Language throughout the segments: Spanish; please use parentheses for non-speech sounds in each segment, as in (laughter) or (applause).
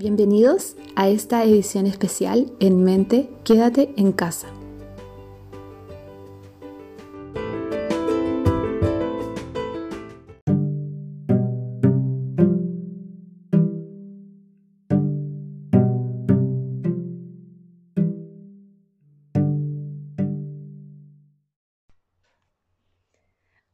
Bienvenidos a esta edición especial En Mente, Quédate en casa.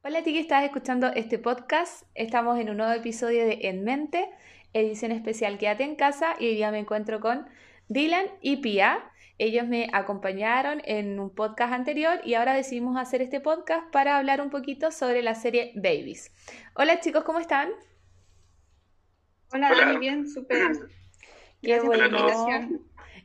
Hola a ti que estás escuchando este podcast. Estamos en un nuevo episodio de En Mente, edición especial Quédate en casa y hoy día me encuentro con Dylan y Pia. Ellos me acompañaron en un podcast anterior y ahora decidimos hacer este podcast para hablar un poquito sobre la serie Babies. Hola chicos, ¿cómo están? Hola, Dani, bien, súper. Qué bueno.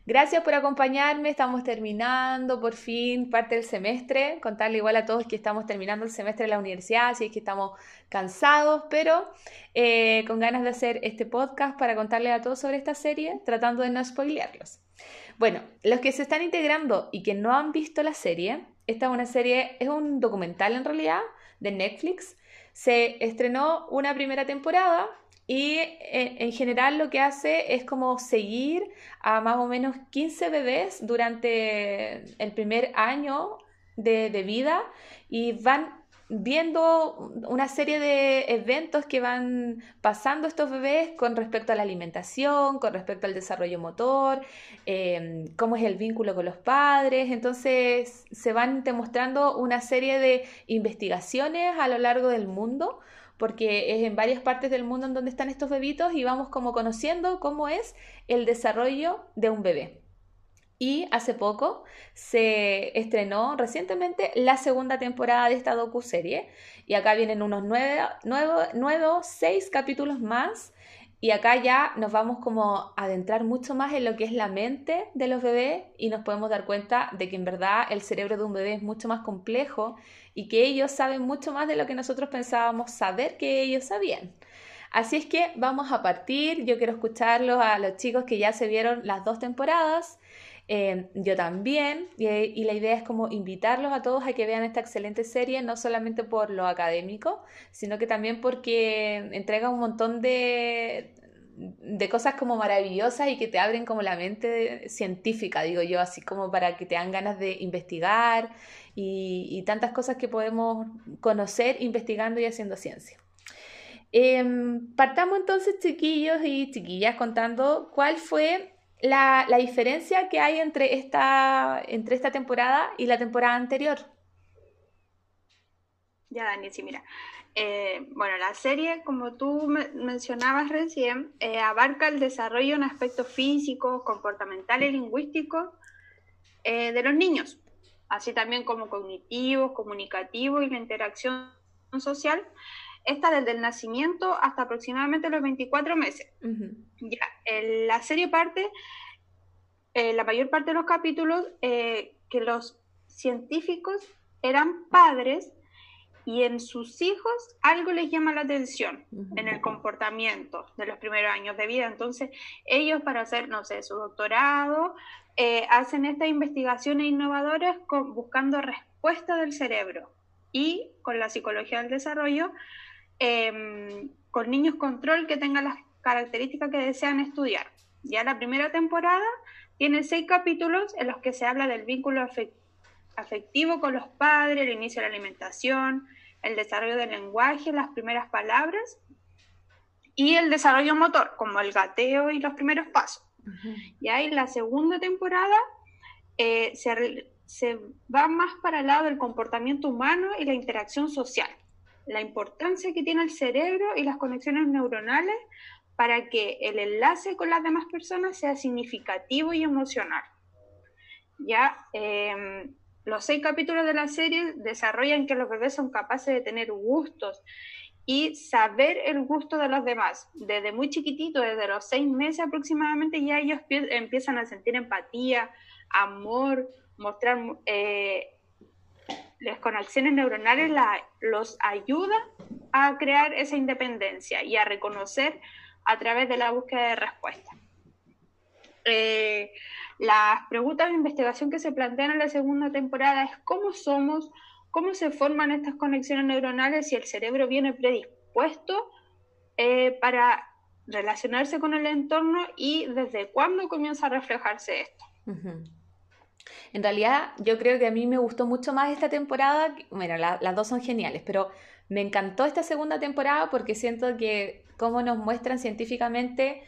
Gracias por acompañarme, estamos terminando por fin parte del semestre, contarle igual a todos que estamos terminando el semestre de la universidad, así es que estamos cansados, pero eh, con ganas de hacer este podcast para contarles a todos sobre esta serie, tratando de no spoilearlos. Bueno, los que se están integrando y que no han visto la serie, esta es una serie, es un documental en realidad de Netflix, se estrenó una primera temporada y en, en general lo que hace es como seguir a más o menos 15 bebés durante el primer año de, de vida y van viendo una serie de eventos que van pasando estos bebés con respecto a la alimentación, con respecto al desarrollo motor, eh, cómo es el vínculo con los padres. Entonces se van demostrando una serie de investigaciones a lo largo del mundo porque es en varias partes del mundo en donde están estos bebitos y vamos como conociendo cómo es el desarrollo de un bebé. Y hace poco se estrenó recientemente la segunda temporada de esta docuserie y acá vienen unos nueve, nuevos seis capítulos más y acá ya nos vamos como a adentrar mucho más en lo que es la mente de los bebés y nos podemos dar cuenta de que en verdad el cerebro de un bebé es mucho más complejo y que ellos saben mucho más de lo que nosotros pensábamos saber que ellos sabían. Así es que vamos a partir, yo quiero escucharlos a los chicos que ya se vieron las dos temporadas, eh, yo también, y, la idea es como invitarlos a todos a que vean esta excelente serie, no solamente por lo académico, sino que también porque entrega un montón de, de cosas como maravillosas y que te abren como la mente científica, digo yo, así como para que te dan ganas de investigar y, y tantas cosas que podemos conocer investigando y haciendo ciencia. Em, partamos entonces, chiquillos y chiquillas, contando cuál fue la, la diferencia que hay entre esta, entre esta temporada y la temporada anterior. Ya, Dani, sí, mira. Eh, bueno, la serie, como tú me- mencionabas recién, eh, abarca el desarrollo en aspectos físicos, comportamentales lingüísticos eh, de los niños, así también como cognitivos, comunicativos y la interacción social. Esta desde el nacimiento hasta aproximadamente los 24 meses. Ya, el- la serie parte, eh, la mayor parte de los capítulos, eh, que los científicos eran padres y en sus hijos algo les llama la atención en el comportamiento de los primeros años de vida. Entonces, ellos para hacer, no sé, su doctorado, eh, hacen estas investigaciones innovadoras con- buscando respuestas del cerebro y con la psicología del desarrollo, em, con niños control que tengan las características que desean estudiar. Ya la primera temporada tiene seis capítulos en los que se habla del vínculo afec- afectivo con los padres, el inicio de la alimentación, el desarrollo del lenguaje, las primeras palabras y el desarrollo motor, como el gateo y los primeros pasos. Ujú. Ya en la segunda temporada eh, se, se va más para el lado del comportamiento humano y la interacción social, la importancia que tiene el cerebro y las conexiones neuronales para que el enlace con las demás personas sea significativo y emocional. Ya em, los seis capítulos de la serie desarrollan que los bebés son capaces de tener gustos y saber el gusto de los demás. Desde muy chiquitito, desde los seis meses aproximadamente, ya ellos pie- empiezan a sentir empatía, amor, mostrar eh, las conexiones neuronales los ayuda a crear esa independencia y a reconocer a través de la búsqueda de respuestas. Eh, las preguntas de investigación que se plantean en la segunda temporada es cómo somos, cómo se forman estas conexiones neuronales si el cerebro viene predispuesto eh, para relacionarse con el entorno y desde cuándo comienza a reflejarse esto. En realidad, yo creo que a mí me gustó mucho más esta temporada. Bueno, las dos son geniales, pero me encantó esta segunda temporada porque siento que cómo nos muestran científicamente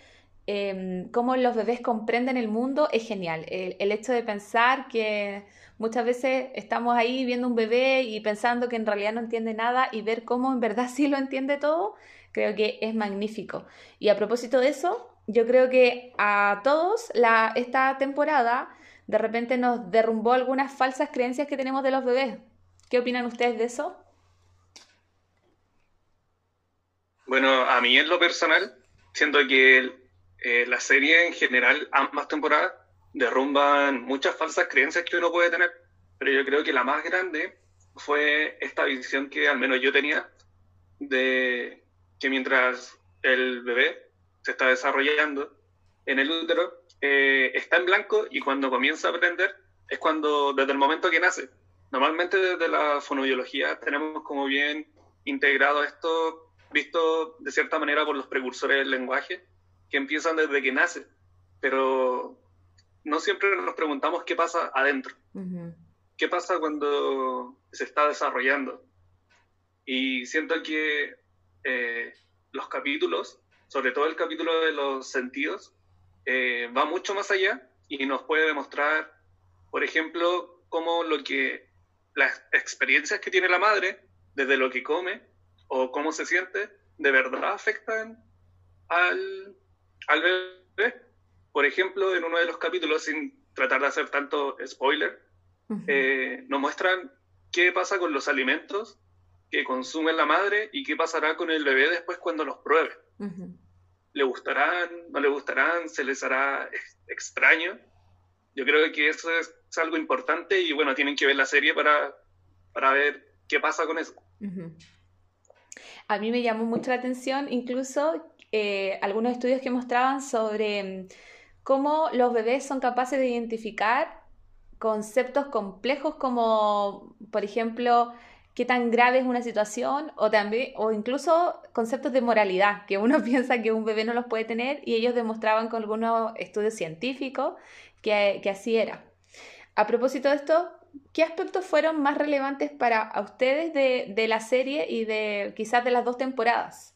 em, cómo los bebés comprenden el mundo es genial. El, hecho de pensar que muchas veces estamos ahí viendo un bebé y pensando que en realidad no entiende nada y ver cómo en verdad (laughs) sí lo entiende todo, creo que es magnífico. Y a propósito de eso, yo creo que a todos la, esta temporada de repente nos derrumbó algunas falsas creencias que tenemos de los bebés. ¿Qué opinan ustedes de eso? Bueno, a mí en lo personal, siento que eh, la serie en general, ambas temporadas, derrumban muchas falsas creencias que uno puede tener, pero yo creo que la más grande fue esta visión que al menos yo tenía de que mientras el bebé se está desarrollando en el útero, eh, está en blanco y cuando comienza a aprender es cuando, desde el momento que nace. Normalmente desde la fonobiología tenemos como bien integrado esto, visto de cierta manera por los precursores del lenguaje, que empiezan desde que nace, pero no siempre nos preguntamos qué pasa adentro, qué pasa cuando se está desarrollando. Y siento que eh, los capítulos, sobre todo el capítulo de los sentidos, eh, va mucho más allá y nos puede demostrar, por ejemplo, cómo lo que las experiencias que tiene la madre, desde lo que come o cómo se siente, de verdad afectan al, al bebé. Por ejemplo, en uno de los capítulos, sin tratar de hacer tanto spoiler, eh, nos muestran qué pasa con los alimentos que consume la madre y qué pasará con el bebé después cuando los pruebe le gustarán, no le gustarán, se les hará extraño. Yo creo que eso es, algo importante y bueno, tienen que ver la serie para, para ver qué pasa con eso. A mí me llamó mucho la atención incluso eh, algunos estudios que mostraban sobre mm, cómo los bebés son capaces de identificar conceptos complejos como, por ejemplo, qué tan grave es una situación o también o incluso conceptos de moralidad que uno (laughs) piensa que un bebé no los puede tener y ellos demostraban con algunos estudios científicos que, así era. A propósito de esto, ¿qué aspectos fueron más relevantes para ustedes de, de la serie y de quizás de las dos temporadas?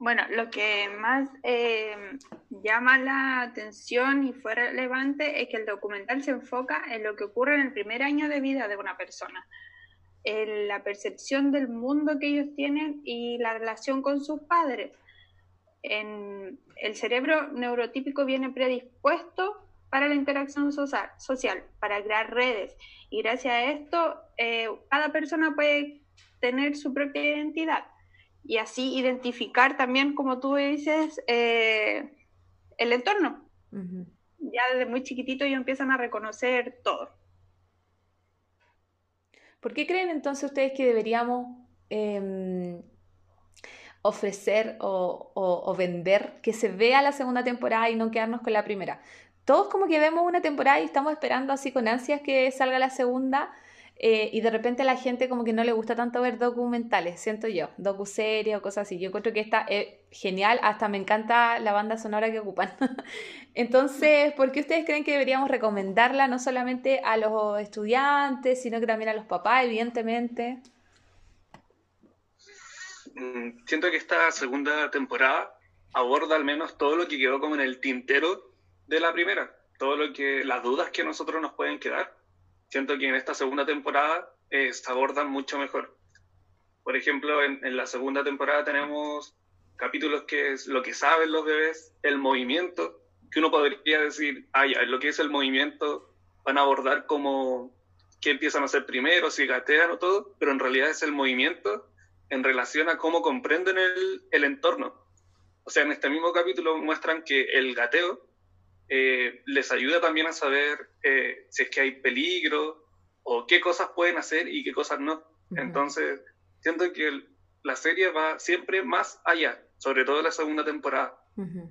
Bueno, lo que más eh, llama la atención y fue relevante es que el documental se enfoca en lo que ocurre en el primer año de vida de una persona, en la percepción del mundo que ellos tienen y la relación con sus padres. En el cerebro neurotípico viene predispuesto para la interacción social, para crear redes. Y gracias a esto, eh, cada persona puede tener su propia identidad y así identificar también, como tú dices, eh, el entorno. Ya desde muy chiquitito ellos empiezan a reconocer todo. ¿Por qué creen entonces ustedes que deberíamos em, ofrecer o, vender que se vea la segunda temporada y no quedarnos con la primera? Todos como que vemos una temporada y estamos esperando así con ansias que salga la segunda, eh, y de repente a la gente como que no le gusta tanto ver documentales, siento yo, docuseries o cosas así. Yo encuentro que está es genial, hasta me encanta la banda sonora que ocupan. (laughs) Entonces, ¿por qué ustedes creen que deberíamos recomendarla no solamente a los estudiantes, sino que también a los papás, evidentemente? Mm, siento que esta segunda temporada aborda al menos todo lo que quedó como en el tintero de la primera, todo lo que las dudas que a nosotros nos pueden quedar siento que en esta segunda temporada eh, se abordan mucho mejor. Por ejemplo, en, la segunda temporada tenemos capítulos que es lo que saben los bebés, el movimiento, que uno podría decir, ah, ya, lo que es el movimiento, van a abordar como qué empiezan a hacer primero, si gatean o todo, pero en realidad es el movimiento en relación a cómo comprenden el, el entorno. O sea, en este mismo capítulo muestran que el gateo eh, les ayuda también a saber eh, si es que hay peligro o qué cosas pueden hacer y qué cosas no. Entonces, siento que la serie va siempre más allá, sobre todo la segunda temporada,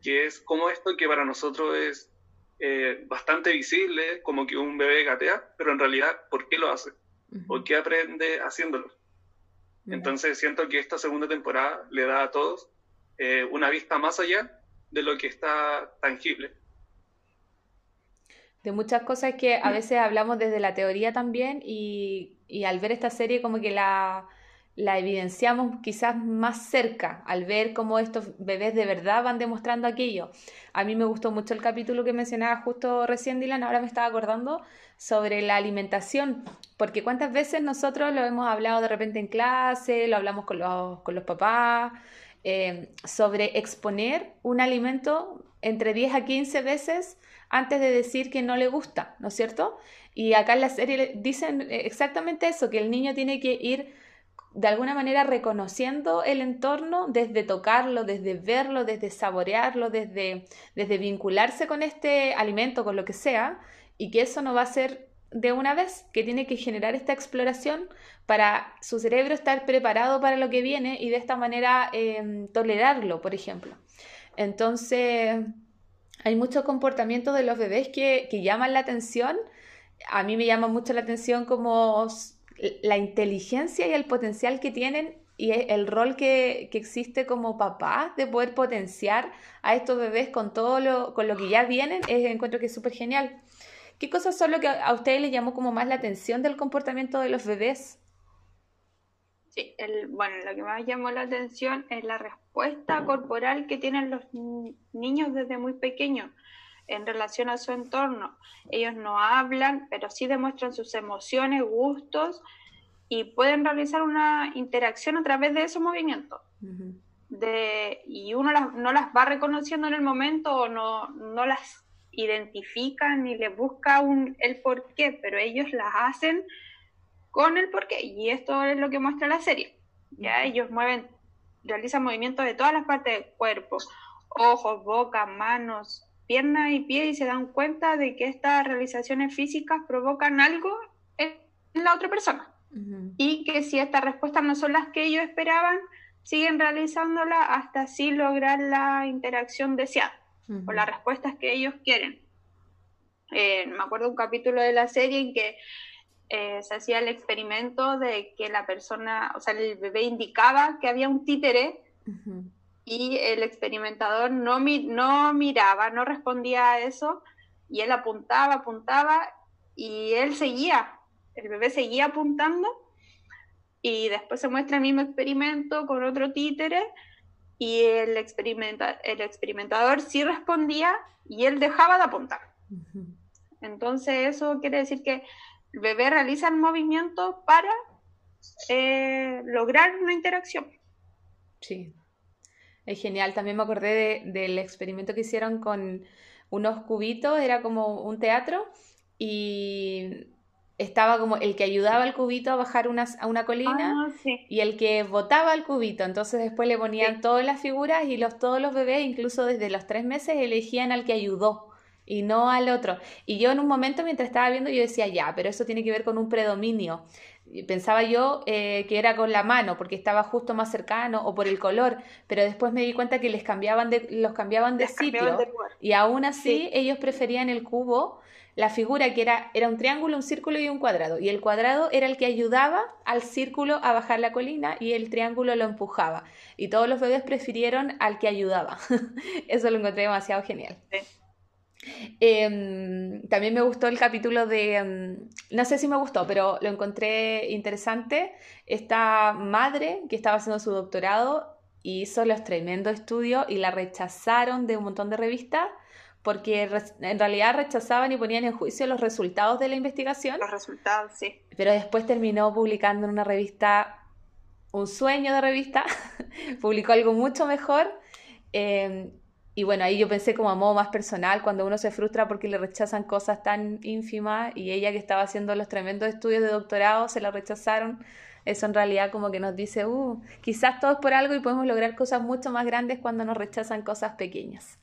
que es como esto que para nosotros es eh, bastante visible, como que un bebé gatea, pero en realidad, ¿por qué lo hace? ¿Por qué aprende haciéndolo? Entonces siento que esta segunda temporada le da a todos una vista más allá de lo que está tangible. De muchas cosas que a veces hablamos desde la teoría también y, y al ver esta serie como que la, la evidenciamos quizás más cerca al ver cómo estos bebés de verdad van demostrando aquello. A mí me gustó mucho el capítulo que mencionaba justo recién Dylan, ahora me estaba acordando sobre la alimentación, porque cuántas veces nosotros lo hemos hablado de repente en clase, lo hablamos con los, con los papás, eh, sobre exponer un alimento entre 10 a 15 veces antes de decir que no le gusta, ¿no es cierto? Y acá en la serie dicen exactamente eso, que el niño tiene que ir de alguna manera reconociendo el entorno desde tocarlo, desde verlo, desde saborearlo, desde, desde vincularse con este alimento, con lo que sea, y que eso no va a ser de una vez, que tiene que generar esta exploración para su cerebro estar preparado para lo que viene y de esta manera em, tolerarlo, por ejemplo. Entonces, hay muchos comportamientos de los bebés que, que llaman la atención. A mí me llama mucho la atención como la inteligencia y el potencial que tienen y el rol que, existe como papá de poder potenciar a estos bebés con todo lo, con lo que ya vienen, es, encuentro que es súper genial. ¿Qué cosas son lo que a ustedes les llamó como más la atención del comportamiento de los bebés? Sí, el, bueno, lo que más llamó la atención es la respuesta corporal que tienen los niños desde muy pequeños en relación a su entorno. Ellos no hablan, pero sí demuestran sus emociones, gustos y pueden realizar una interacción a través de esos movimientos. de, y uno no las va reconociendo en el momento o no, no las identifica ni le busca un, el por qué, pero ellos las hacen con el por qué. Y esto es lo que muestra la serie. ¿ya? Ellos mueven, realizan movimientos de todas las partes del cuerpo, ojos, boca, manos, pierna y pie y se dan cuenta de que estas realizaciones físicas provocan algo en la otra persona. Y que si estas respuestas no son las que ellos esperaban, siguen realizándola hasta así lograr la interacción deseada o las respuestas que ellos quieren. Eh, me acuerdo un capítulo de la serie en que eh, se hacía el experimento de que la persona, o sea, el bebé indicaba que había un títere y el experimentador no, no miraba, no respondía a eso, y él apuntaba, apuntaba, y él seguía, el bebé seguía apuntando, y después se muestra el mismo experimento con otro títere, y el, experimenta el experimentador sí respondía, y él dejaba de apuntar. Entonces eso quiere decir que el bebé realiza el movimiento para eh, lograr una interacción. Sí, es genial. También me acordé del experimento que hicieron con unos cubitos, era como un teatro y estaba como el que ayudaba al cubito a bajar a una colina ah, y el que botaba al cubito. Entonces después le ponían todas las figuras y los, todos los bebés, incluso desde los tres meses, elegían al que ayudó y no al otro. Y yo en un momento mientras estaba viendo yo decía, ya, pero eso tiene que ver con un predominio pensaba yo eh, que era con la mano porque estaba justo más cercano o por el color, pero después me di cuenta que les cambiaban de, los cambiaban de sitio y aún así ellos preferían el cubo, la figura que era, era un triángulo, un círculo y un cuadrado y el cuadrado era el que ayudaba al círculo a bajar la colina y el triángulo lo empujaba y todos los bebés prefirieron al que ayudaba. (laughs) Eso lo encontré demasiado genial. Em, también me gustó el capítulo de, em, no sé si me gustó, pero lo encontré interesante. Esta madre que estaba haciendo su doctorado hizo los tremendos estudios y la rechazaron de un montón de revistas porque en realidad rechazaban y ponían en juicio los resultados de la investigación. Los resultados, sí. Pero después terminó publicando en una revista, un sueño de revista, (laughs) publicó algo mucho mejor. Em, y bueno, ahí yo pensé como a modo más personal, cuando uno se frustra porque le rechazan cosas tan ínfimas y ella que estaba haciendo los tremendos estudios de doctorado se la rechazaron, eso en realidad como que nos dice, uh, quizás todo es por algo y podemos lograr cosas mucho más grandes cuando nos rechazan cosas pequeñas.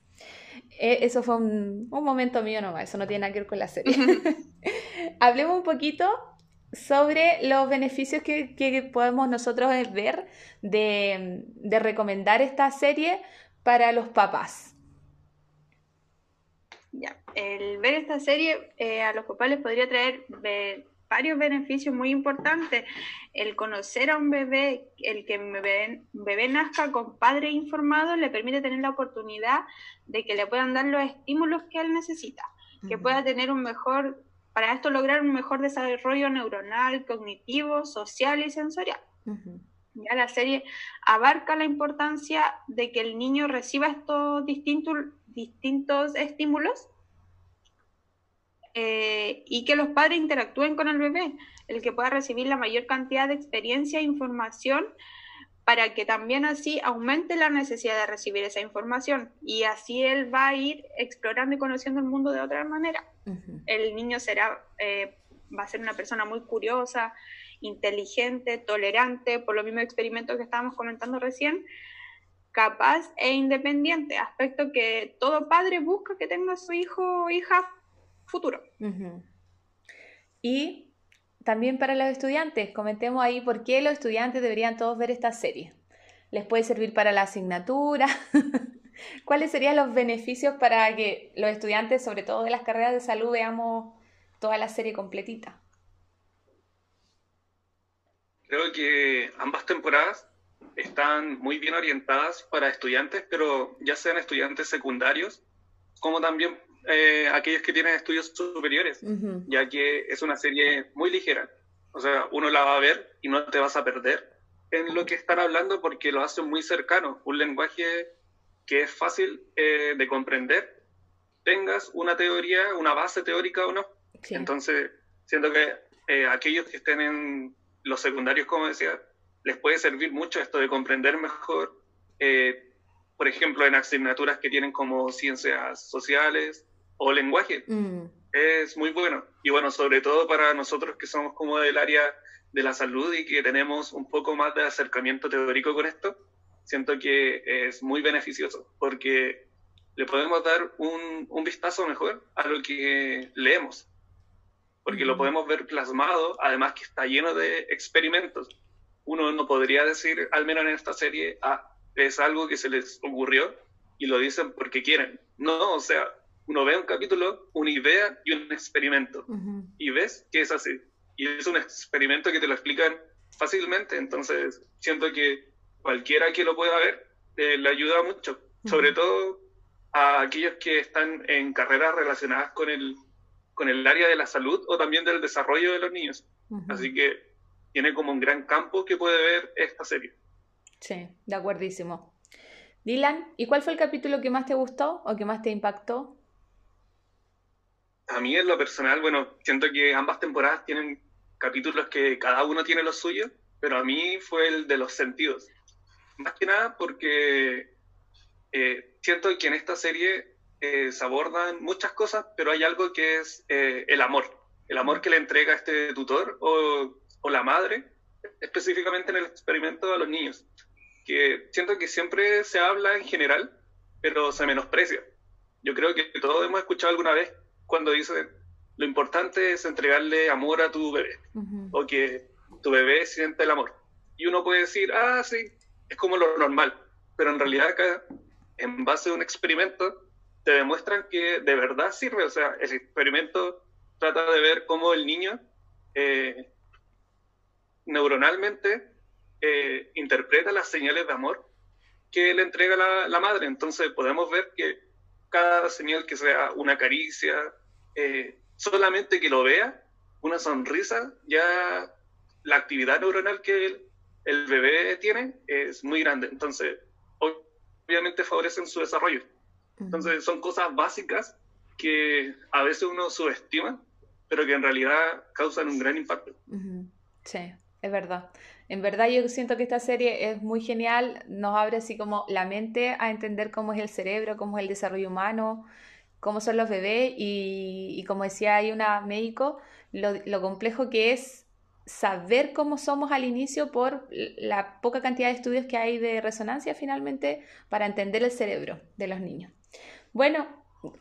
E, eso fue un, un, momento mío nomás, eso no tiene nada que ver con la serie. (laughs) (laughs) Hablemos un poquito sobre los beneficios que, que podemos nosotros ver de, de recomendar esta serie para los papás? Ya, el ver esta serie eh, a los papás les podría traer varios beneficios muy importantes. El conocer a un bebé, el que un bebé, nazca con padre informado, le permite tener la oportunidad de que le puedan dar los estímulos que él necesita, que pueda tener un mejor, para esto lograr un mejor desarrollo neuronal, cognitivo, social y sensorial. Ya la serie abarca la importancia de que el niño reciba estos distintos, distintos estímulos eh, y que los padres interactúen con el bebé, el que pueda recibir la mayor cantidad de experiencia e información para que también así aumente la necesidad de recibir esa información y así él va a ir explorando y conociendo el mundo de otra manera. El niño será, eh, va a ser una persona muy curiosa, inteligente, tolerante, por los mismos experimentos que estábamos comentando recién, capaz e independiente, aspecto que todo padre busca que tenga su hijo o hija futuro. Y también para los estudiantes, comentemos ahí por qué los estudiantes deberían todos ver esta serie. ¿Les puede servir para la asignatura? (laughs) ¿Cuáles serían los beneficios para que los estudiantes, sobre todo de las carreras de salud, veamos toda la serie completita? Creo que ambas temporadas están muy bien orientadas para estudiantes, pero ya sean estudiantes secundarios como también eh, aquellos que tienen estudios superiores, ya que es una serie muy ligera. O sea, uno la va a ver y no te vas a perder en lo que están hablando porque lo hacen muy cercano, un lenguaje que es fácil eh, de comprender, tengas una teoría, una base teórica o no. Entonces, siento que eh, aquellos que estén en los secundarios, como decía, les puede servir mucho esto de comprender mejor, por ejemplo, en asignaturas que tienen como ciencias sociales, o lenguaje. Mm. Es muy bueno. Y bueno, sobre todo para nosotros que somos como del área de la salud y que tenemos un poco más de acercamiento teórico con esto, siento que es muy beneficioso porque le podemos dar un, un vistazo mejor a lo que leemos, porque lo podemos ver plasmado, además que está lleno de experimentos. Uno no podría decir, al menos en esta serie, ah, es algo que se les ocurrió y lo dicen porque quieren. No, o sea, uno ve un capítulo, una idea y un experimento. Y ves que es así. Y es un experimento que te lo explican fácilmente. Entonces, siento que cualquiera que lo pueda ver eh, le ayuda mucho. Sobre todo a aquellos que están en carreras relacionadas con el, con el área de la salud o también del desarrollo de los niños. Así que tiene como un gran campo que puede ver esta serie. Sí, de acuerdísimo. Dylan, ¿y cuál fue el capítulo que más te gustó o que más te impactó? a mí en lo personal, bueno, siento que ambas temporadas tienen capítulos que cada uno tiene lo suyo, pero a mí fue el de los sentidos. Más que nada porque eh, siento que en esta serie eh, se abordan muchas cosas, pero hay algo que es eh, el amor. El amor que le entrega este tutor o, o la madre, específicamente en el experimento a los niños. Que siento que siempre se habla en general, pero se menosprecia. Yo creo que todos hemos escuchado alguna vez cuando dice lo importante es entregarle amor a tu bebé o que tu bebé siente el amor. Y uno puede decir, ah, sí, es como lo normal, pero en realidad acá, en base a un experimento, te demuestran que de verdad sirve. O sea, el experimento trata de ver cómo el niño eh, neuronalmente eh, interpreta las señales de amor que le entrega la, madre. Entonces podemos ver que cada señal que sea una caricia, eh, solamente que lo vea, una sonrisa, ya la actividad neuronal que el, bebé tiene es muy grande. Entonces, obviamente favorecen su desarrollo. Entonces, son cosas básicas que a veces uno subestima, pero que en realidad causan un gran impacto. Sí, es verdad. En verdad yo siento que esta serie es muy genial, nos abre así como la mente a entender cómo es el cerebro, cómo es el desarrollo humano, cómo son los bebés y, como decía hay una médico, lo, complejo que es saber cómo somos al inicio por la poca cantidad de estudios que hay de resonancia finalmente para entender el cerebro de los niños. Bueno,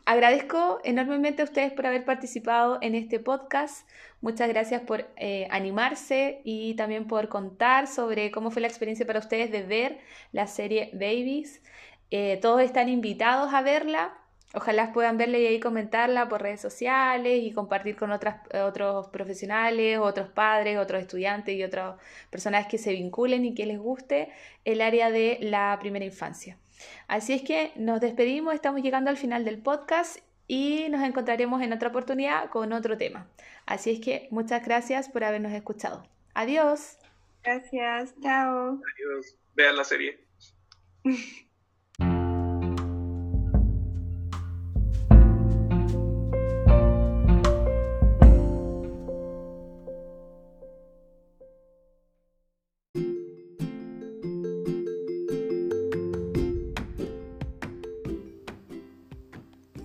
agradezco enormemente a ustedes por haber participado en este podcast. Muchas gracias por eh, animarse y también por contar sobre cómo fue la experiencia para ustedes de ver la serie Babies. Eh, todos están invitados a verla. Ojalá puedan verla y ahí comentarla por redes sociales y compartir con otras, otros profesionales, otros padres, otros estudiantes y otras personas que se vinculen y que les guste el área de la primera infancia. Así es que nos despedimos, estamos llegando al final del podcast y nos encontraremos en otra oportunidad con otro tema. Así es que muchas gracias por habernos escuchado. Adiós. Gracias, chao. Adiós. Vean la serie. (laughs)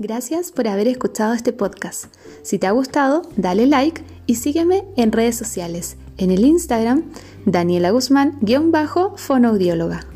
Gracias por haber escuchado este podcast. Si te ha gustado, dale like y sígueme en redes sociales. En el Instagram, Daniela Guzmán-fonoaudióloga.